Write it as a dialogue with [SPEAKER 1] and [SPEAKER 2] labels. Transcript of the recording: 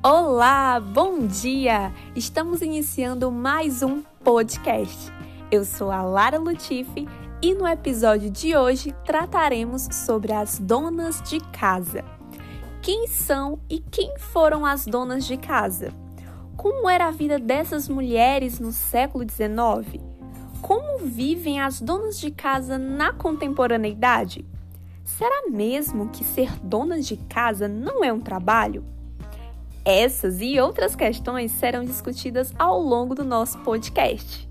[SPEAKER 1] Olá, bom dia! Estamos iniciando mais um podcast. Eu sou a Lara Lutifi e no episódio de hoje trataremos sobre as donas de casa. Quem são e quem foram as donas de casa? Como era a vida dessas mulheres no século XIX? Como vivem as donas de casa na contemporaneidade? Será mesmo que ser donas de casa não é um trabalho? Essas e outras questões serão discutidas ao longo do nosso podcast.